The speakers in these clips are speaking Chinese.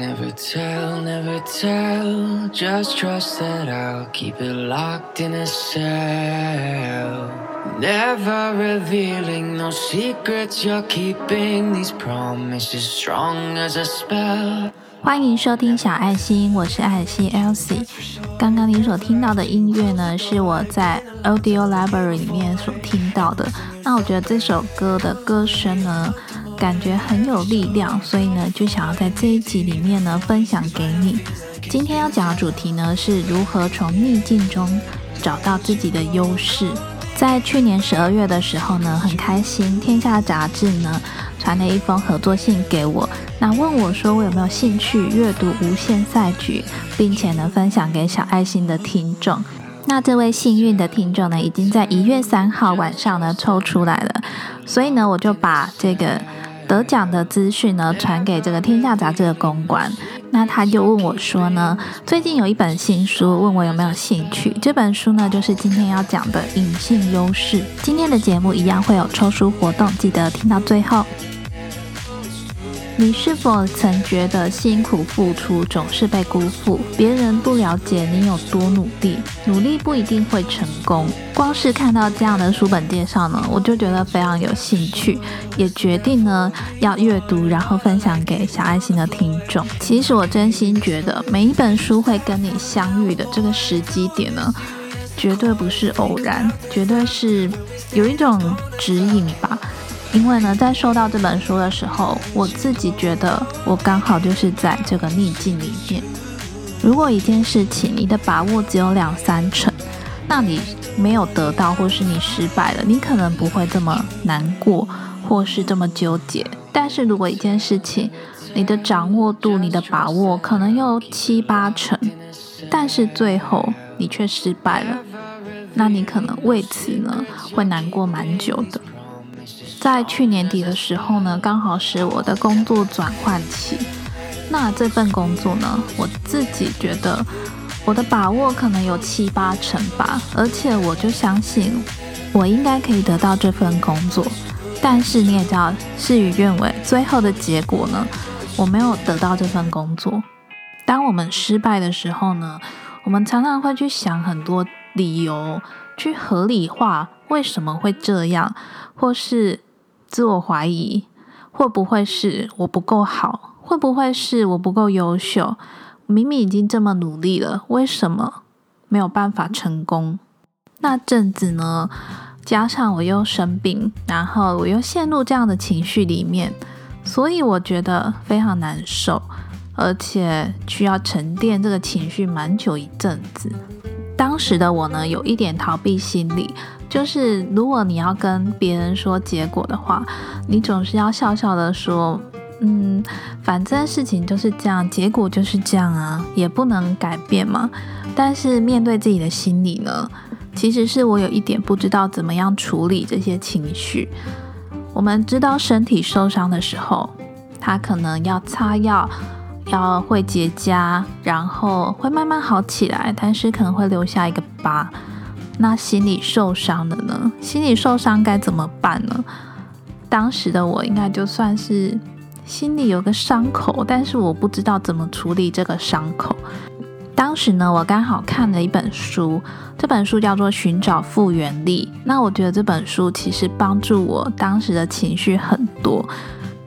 Never tell, never tell. Just trust that I'll keep it locked in a cell. Never revealing no secrets you're keeping. These promises strong as a spell. 欢迎收听小爱心，我是爱心 Elsie。刚刚你所听到的音乐呢，是我在 Audio Library 里面所听到的。那我觉得这首歌的歌声呢， 感觉很有力量，所以呢，就想要在这一集里面呢分享给你。今天要讲的主题呢，是如何从逆境中找到自己的优势。在去年十二月的时候呢，很开心，《天下》杂志呢传了一封合作信给我，那问我说我有没有兴趣阅读《无限赛局》，并且呢分享给小爱心的听众。那这位幸运的听众呢，已经在一月三号晚上呢抽出来了，所以呢，我就把这个。得奖的资讯呢，传给这个《天下》杂志的公关，那他就问我说呢，最近有一本新书，问我有没有兴趣。这本书呢，就是今天要讲的《隐性优势》。今天的节目一样会有抽书活动，记得听到最后。你是否曾觉得辛苦付出总是被辜负？别人不了解你有多努力，努力不一定会成功。光是看到这样的书本介绍呢，我就觉得非常有兴趣，也决定呢要阅读，然后分享给小爱心的听众。其实我真心觉得，每一本书会跟你相遇的这个时机点呢，绝对不是偶然，绝对是有一种指引吧。因为呢，在收到这本书的时候，我自己觉得我刚好就是在这个逆境里面。如果一件事情你的把握只有两三成，那你没有得到，或是你失败了，你可能不会这么难过，或是这么纠结。但是如果一件事情你的掌握度、你的把握可能有七八成，但是最后你却失败了，那你可能为此呢会难过蛮久的。在去年底的时候呢，刚好是我的工作转换期。那这份工作呢，我自己觉得我的把握可能有七八成吧，而且我就相信我应该可以得到这份工作。但是你也知道，事与愿违，最后的结果呢，我没有得到这份工作。当我们失败的时候呢，我们常常会去想很多理由，去合理化为什么会这样，或是。自我怀疑，会不会是我不够好？会不会是我不够优秀？明明已经这么努力了，为什么没有办法成功？那阵子呢，加上我又生病，然后我又陷入这样的情绪里面，所以我觉得非常难受，而且需要沉淀这个情绪蛮久一阵子。当时的我呢，有一点逃避心理。就是如果你要跟别人说结果的话，你总是要笑笑的说，嗯，反正事情就是这样，结果就是这样啊，也不能改变嘛。但是面对自己的心理呢，其实是我有一点不知道怎么样处理这些情绪。我们知道身体受伤的时候，他可能要擦药，要会结痂，然后会慢慢好起来，但是可能会留下一个疤。那心理受伤了呢？心理受伤该怎么办呢？当时的我应该就算是心里有个伤口，但是我不知道怎么处理这个伤口。当时呢，我刚好看了一本书，这本书叫做《寻找复原力》。那我觉得这本书其实帮助我当时的情绪很多。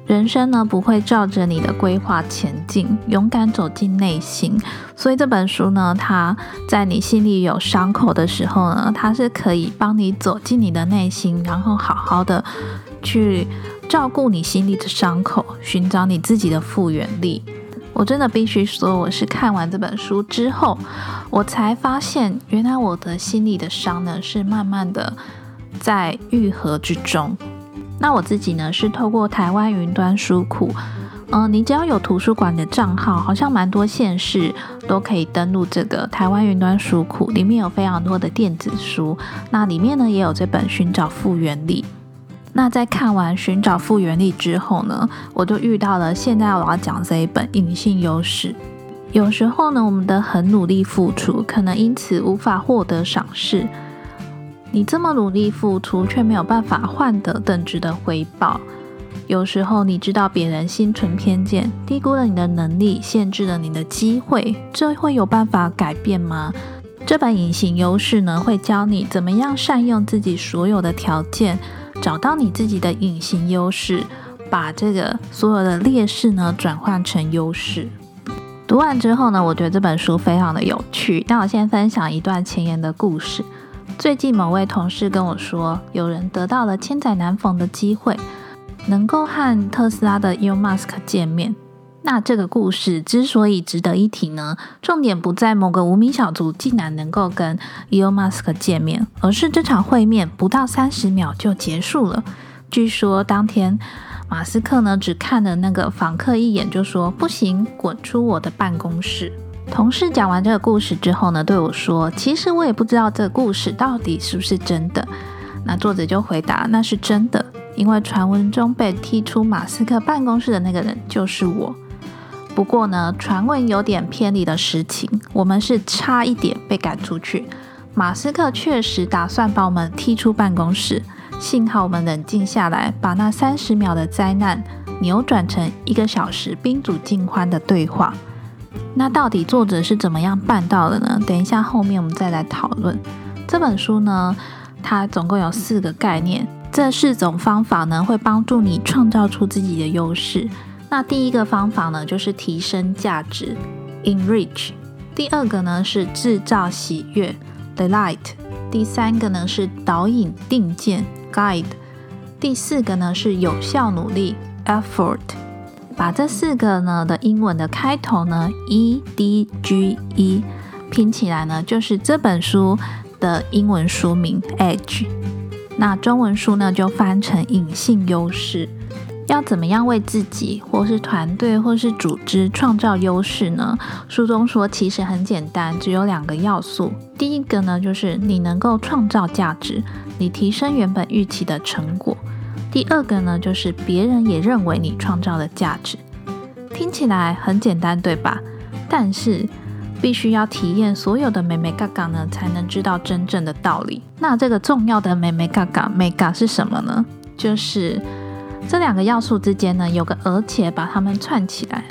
人生呢不会照着你的规划前进，勇敢走进内心。所以这本书呢，它在你心里有伤口的时候呢，它是可以帮你走进你的内心，然后好好的去照顾你心里的伤口，寻找你自己的复原力。我真的必须说，我是看完这本书之后，我才发现，原来我的心里的伤呢，是慢慢的在愈合之中。那我自己呢，是透过台湾云端书库，嗯，你只要有图书馆的账号，好像蛮多县市都可以登录这个台湾云端书库，里面有非常多的电子书，那里面呢也有这本《寻找复原力》。那在看完《寻找复原力》之后呢，我就遇到了现在我要讲这一本《隐性优势》。有时候呢，我们的很努力付出，可能因此无法获得赏识。你这么努力付出，却没有办法换得等值的回报，有时候你知道别人心存偏见，低估了你的能力，限制了你的机会，这会有办法改变吗？这本隐形优势呢，会教你怎么样善用自己所有的条件，找到你自己的隐形优势，把这个所有的劣势呢转换成优势。读完之后呢，我觉得这本书非常的有趣。那我先分享一段前言的故事。最近某位同事跟我说，有人得到了千载难逢的机会，能够和特斯拉的 Elon Musk 见面。那这个故事之所以值得一提呢，重点不在某个无名小卒竟然能够跟 Elon Musk 见面，而是这场会面不到三十秒就结束了。据说当天马斯克呢只看了那个访客一眼，就说不行，滚出我的办公室。同事讲完这个故事之后呢，对我说：“其实我也不知道这个故事到底是不是真的。”那作者就回答：“那是真的，因为传闻中被踢出马斯克办公室的那个人就是我。”不过呢，传闻有点偏离了实情，我们是差一点被赶出去。马斯克确实打算把我们踢出办公室，幸好我们冷静下来，把那三十秒的灾难扭转成一个小时宾主尽欢的对话。那到底作者是怎么样办到的呢？等一下后面我们再来讨论。这本书呢，它总共有四个概念，这四种方法呢，会帮助你创造出自己的优势。那第一个方法呢，就是提升价值，enrich；第二个呢是制造喜悦，delight；第三个呢是导引定见，guide；第四个呢是有效努力，effort。把这四个呢的英文的开头呢，e d g e 拼起来呢，就是这本书的英文书名，edge。那中文书呢就翻成隐性优势。要怎么样为自己，或是团队，或是组织创造优势呢？书中说，其实很简单，只有两个要素。第一个呢，就是你能够创造价值，你提升原本预期的成果；第二个呢，就是别人也认为你创造的价值。听起来很简单，对吧？但是必须要体验所有的美美嘎嘎呢，才能知道真正的道理。那这个重要的美美嘎嘎美嘎是什么呢？就是。这两个要素之间呢，有个而且把它们串起来。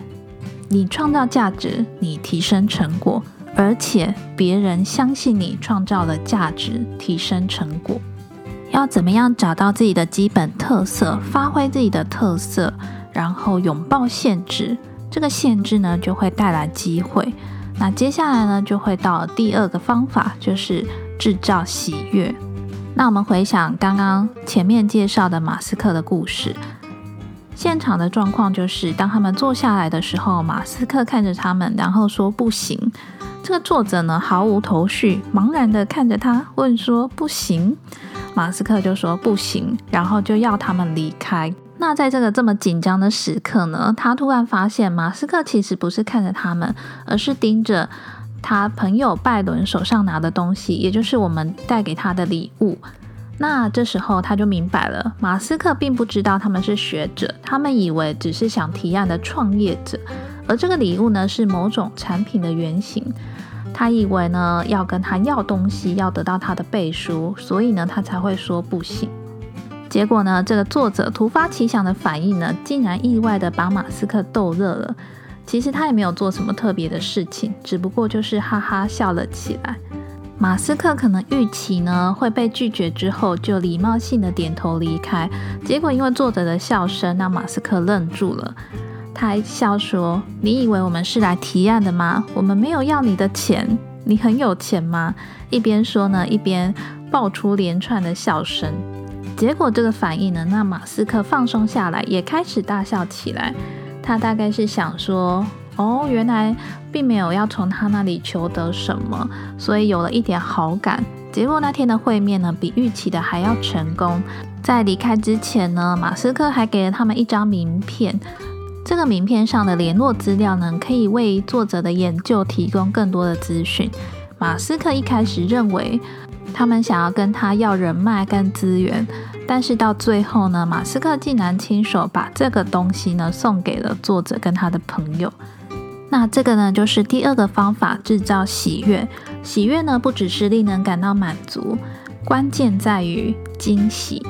你创造价值，你提升成果，而且别人相信你创造了价值，提升成果。要怎么样找到自己的基本特色，发挥自己的特色，然后拥抱限制？这个限制呢，就会带来机会。那接下来呢，就会到第二个方法，就是制造喜悦。那我们回想刚刚前面介绍的马斯克的故事，现场的状况就是，当他们坐下来的时候，马斯克看着他们，然后说不行。这个作者呢毫无头绪，茫然的看着他，问说不行。马斯克就说不行，然后就要他们离开。那在这个这么紧张的时刻呢，他突然发现马斯克其实不是看着他们，而是盯着。他朋友拜伦手上拿的东西，也就是我们带给他的礼物。那这时候他就明白了，马斯克并不知道他们是学者，他们以为只是想提案的创业者，而这个礼物呢是某种产品的原型。他以为呢要跟他要东西，要得到他的背书，所以呢他才会说不行。结果呢，这个作者突发奇想的反应呢，竟然意外的把马斯克逗乐了。其实他也没有做什么特别的事情，只不过就是哈哈笑了起来。马斯克可能预期呢会被拒绝之后，就礼貌性的点头离开。结果因为作者的笑声，让马斯克愣住了。他还笑说：“你以为我们是来提案的吗？我们没有要你的钱。你很有钱吗？”一边说呢，一边爆出连串的笑声。结果这个反应呢，让马斯克放松下来，也开始大笑起来。他大概是想说，哦，原来并没有要从他那里求得什么，所以有了一点好感。结果那天的会面呢，比预期的还要成功。在离开之前呢，马斯克还给了他们一张名片。这个名片上的联络资料呢，可以为作者的研究提供更多的资讯。马斯克一开始认为，他们想要跟他要人脉跟资源。但是到最后呢，马斯克竟然亲手把这个东西呢送给了作者跟他的朋友。那这个呢就是第二个方法，制造喜悦。喜悦呢不只是令人感到满足，关键在于惊喜。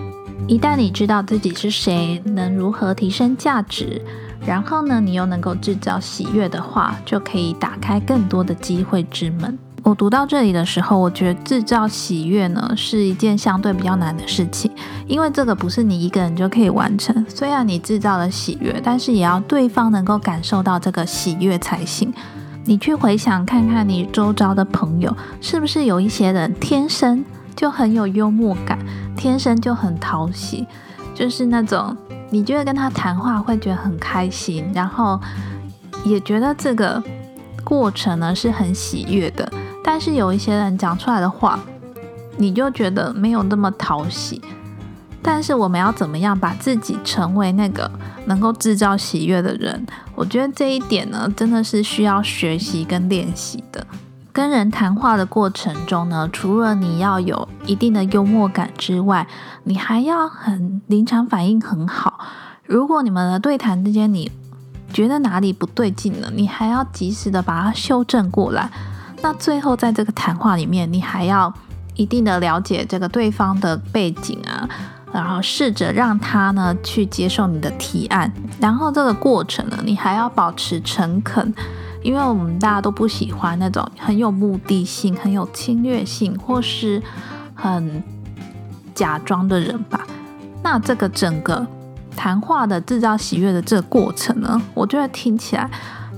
一旦你知道自己是谁，能如何提升价值，然后呢，你又能够制造喜悦的话，就可以打开更多的机会之门。我读到这里的时候，我觉得制造喜悦呢是一件相对比较难的事情，因为这个不是你一个人就可以完成。虽然你制造了喜悦，但是也要对方能够感受到这个喜悦才行。你去回想看看，你周遭的朋友是不是有一些人天生就很有幽默感，天生就很讨喜，就是那种你觉得跟他谈话会觉得很开心，然后也觉得这个过程呢是很喜悦的。但是有一些人讲出来的话，你就觉得没有那么讨喜。但是我们要怎么样把自己成为那个能够制造喜悦的人？我觉得这一点呢，真的是需要学习跟练习的。跟人谈话的过程中呢，除了你要有一定的幽默感之外，你还要很临场反应很好。如果你们的对谈之间你觉得哪里不对劲了，你还要及时的把它修正过来。那最后，在这个谈话里面，你还要一定的了解这个对方的背景啊，然后试着让他呢去接受你的提案，然后这个过程呢，你还要保持诚恳，因为我们大家都不喜欢那种很有目的性、很有侵略性或是很假装的人吧。那这个整个谈话的制造喜悦的这个过程呢，我觉得听起来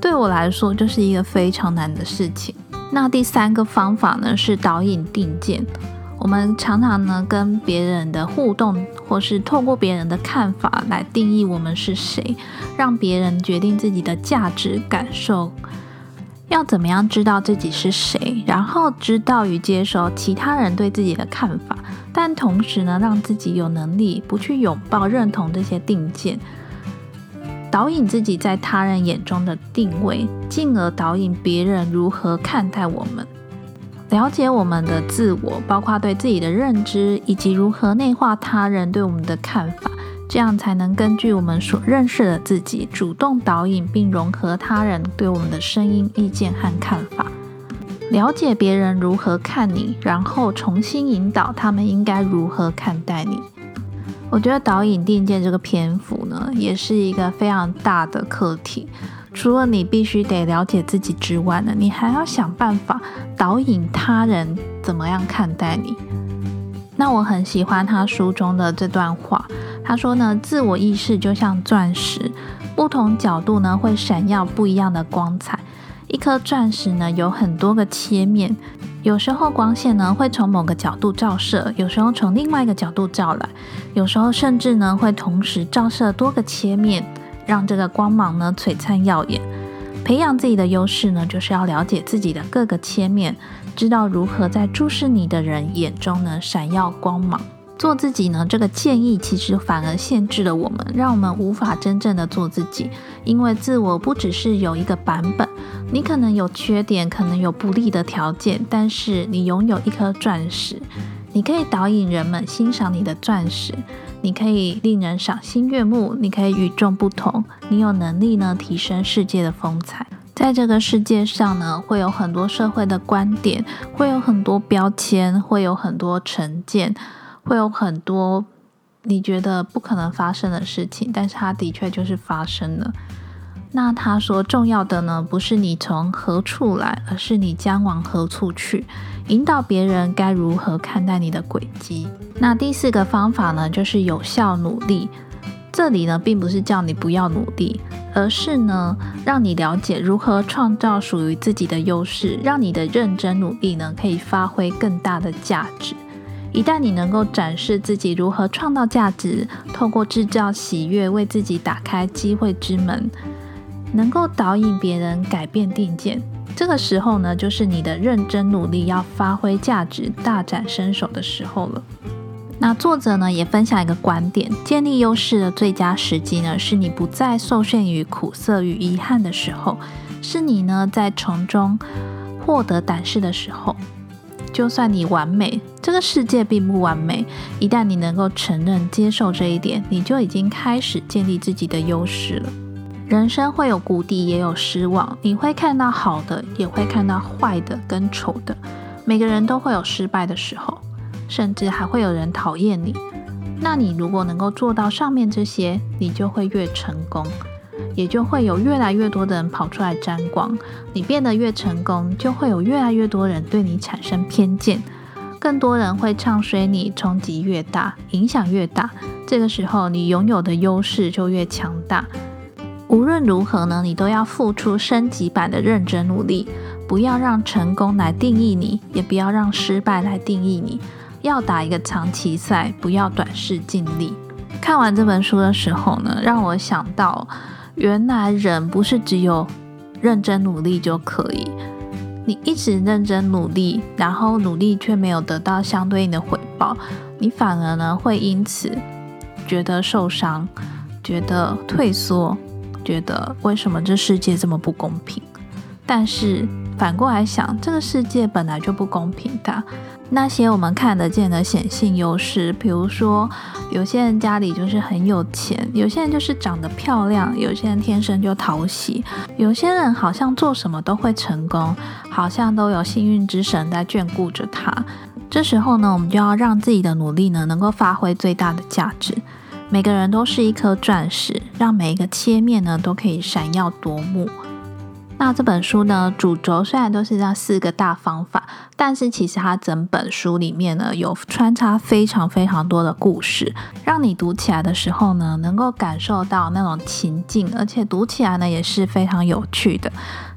对我来说就是一个非常难的事情。那第三个方法呢是导引定见。我们常常呢跟别人的互动，或是透过别人的看法来定义我们是谁，让别人决定自己的价值感受。要怎么样知道自己是谁，然后知道与接受其他人对自己的看法，但同时呢让自己有能力不去拥抱认同这些定见。导引自己在他人眼中的定位，进而导引别人如何看待我们。了解我们的自我，包括对自己的认知，以及如何内化他人对我们的看法，这样才能根据我们所认识的自己，主动导引并融合他人对我们的声音、意见和看法。了解别人如何看你，然后重新引导他们应该如何看待你。我觉得导引定见这个篇幅呢，也是一个非常大的课题。除了你必须得了解自己之外呢，你还要想办法导引他人怎么样看待你。那我很喜欢他书中的这段话，他说呢，自我意识就像钻石，不同角度呢会闪耀不一样的光彩。一颗钻石呢有很多个切面。有时候光线呢会从某个角度照射，有时候从另外一个角度照来，有时候甚至呢会同时照射多个切面，让这个光芒呢璀璨耀眼。培养自己的优势呢，就是要了解自己的各个切面，知道如何在注视你的人眼中呢闪耀光芒。做自己呢，这个建议其实反而限制了我们，让我们无法真正的做自己。因为自我不只是有一个版本，你可能有缺点，可能有不利的条件，但是你拥有一颗钻石，你可以导引人们欣赏你的钻石，你可以令人赏心悦目，你可以与众不同，你有能力呢提升世界的风采。在这个世界上呢，会有很多社会的观点，会有很多标签，会有很多成见。会有很多你觉得不可能发生的事情，但是它的确就是发生了。那他说重要的呢，不是你从何处来，而是你将往何处去，引导别人该如何看待你的轨迹。那第四个方法呢，就是有效努力。这里呢，并不是叫你不要努力，而是呢，让你了解如何创造属于自己的优势，让你的认真努力呢，可以发挥更大的价值。一旦你能够展示自己如何创造价值，透过制造喜悦为自己打开机会之门，能够导引别人改变定见，这个时候呢，就是你的认真努力要发挥价值、大展身手的时候了。那作者呢也分享一个观点：建立优势的最佳时机呢，是你不再受限于苦涩与遗憾的时候，是你呢在从中获得胆识的时候。就算你完美，这个世界并不完美。一旦你能够承认、接受这一点，你就已经开始建立自己的优势了。人生会有谷底，也有失望。你会看到好的，也会看到坏的跟丑的。每个人都会有失败的时候，甚至还会有人讨厌你。那你如果能够做到上面这些，你就会越成功，也就会有越来越多的人跑出来沾光。你变得越成功，就会有越来越多人对你产生偏见，更多人会唱衰你，冲击越大，影响越大。这个时候，你拥有的优势就越强大。无论如何呢，你都要付出升级版的认真努力，不要让成功来定义你，也不要让失败来定义你。要打一个长期赛，不要短视尽力。看完这本书的时候呢，让我想到，原来人不是只有认真努力就可以。你一直认真努力，然后努力却没有得到相对应的回报，你反而呢会因此觉得受伤，觉得退缩。觉得为什么这世界这么不公平？但是反过来想，这个世界本来就不公平的。那些我们看得见的显性优势，比如说有些人家里就是很有钱，有些人就是长得漂亮，有些人天生就讨喜，有些人好像做什么都会成功，好像都有幸运之神在眷顾着他。这时候呢，我们就要让自己的努力呢，能够发挥最大的价值。每个人都是一颗钻石，让每一个切面呢都可以闪耀夺目。那这本书呢，主轴虽然都是这四个大方法，但是其实它整本书里面呢有穿插非常非常多的故事，让你读起来的时候呢，能够感受到那种情境，而且读起来呢也是非常有趣的。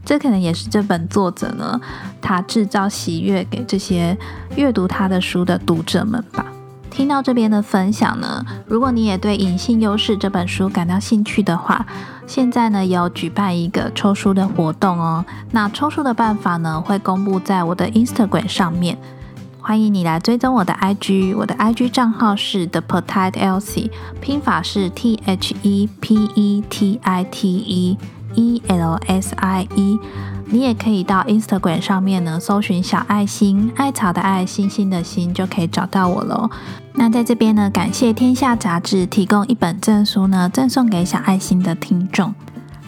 这可能也是这本作者呢，他制造喜悦给这些阅读他的书的读者们吧。听到这边的分享呢，如果你也对《隐性优势》这本书感到兴趣的话，现在呢有举办一个抽书的活动哦。那抽书的办法呢，会公布在我的 Instagram 上面，欢迎你来追踪我的 IG，我的 IG 账号是 The Petite Elsie，拼法是 T H E P E T I T E E L S I E。你也可以到 Instagram 上面呢，搜寻小爱心，艾草的爱，星星的星，就可以找到我喽。那在这边呢，感谢天下杂志提供一本证书呢，赠送给小爱心的听众。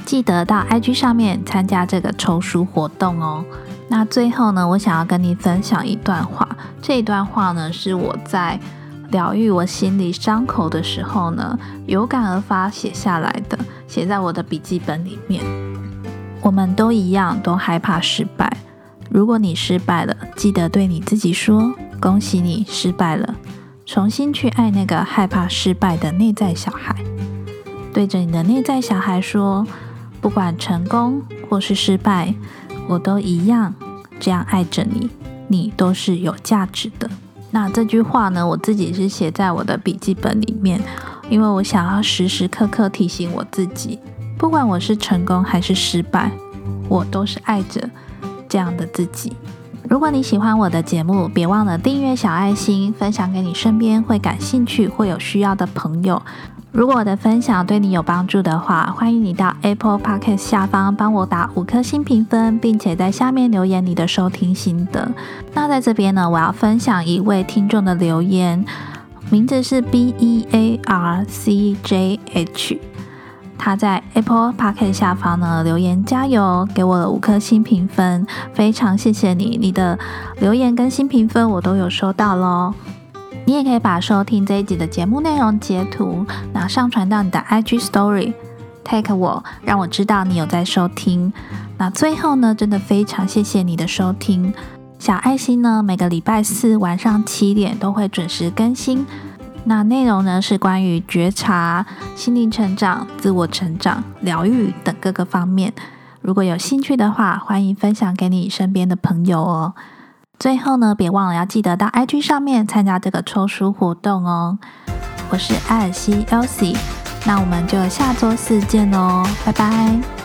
记得到 IG 上面参加这个抽书活动哦。那最后呢，我想要跟你分享一段话，这一段话呢，是我在疗愈我心里伤口的时候呢，有感而发写下来的，写在我的笔记本里面。我们都一样，都害怕失败。如果你失败了，记得对你自己说：“恭喜你失败了。”重新去爱那个害怕失败的内在小孩，对着你的内在小孩说：“不管成功或是失败，我都一样这样爱着你。你都是有价值的。”那这句话呢，我自己是写在我的笔记本里面，因为我想要时时刻刻提醒我自己。不管我是成功还是失败，我都是爱着这样的自己。如果你喜欢我的节目，别忘了订阅小爱心，分享给你身边会感兴趣或有需要的朋友。如果我的分享对你有帮助的话，欢迎你到 Apple Podcast 下方帮我打五颗星评分，并且在下面留言你的收听心得。那在这边呢，我要分享一位听众的留言，名字是 B E A R C J H。他在 Apple Park 下方呢留言加油，给我了五颗星评分，非常谢谢你，你的留言跟新评分我都有收到喽。你也可以把收听这一集的节目内容截图，然后上传到你的 IG Story，take 我，让我知道你有在收听。那最后呢，真的非常谢谢你的收听，小爱心呢每个礼拜四晚上七点都会准时更新。那内容呢是关于觉察、心灵成长、自我成长、疗愈等各个方面。如果有兴趣的话，欢迎分享给你身边的朋友哦。最后呢，别忘了要记得到 IG 上面参加这个抽书活动哦。我是艾尔西 Elsie，那我们就下周四见喽，拜拜。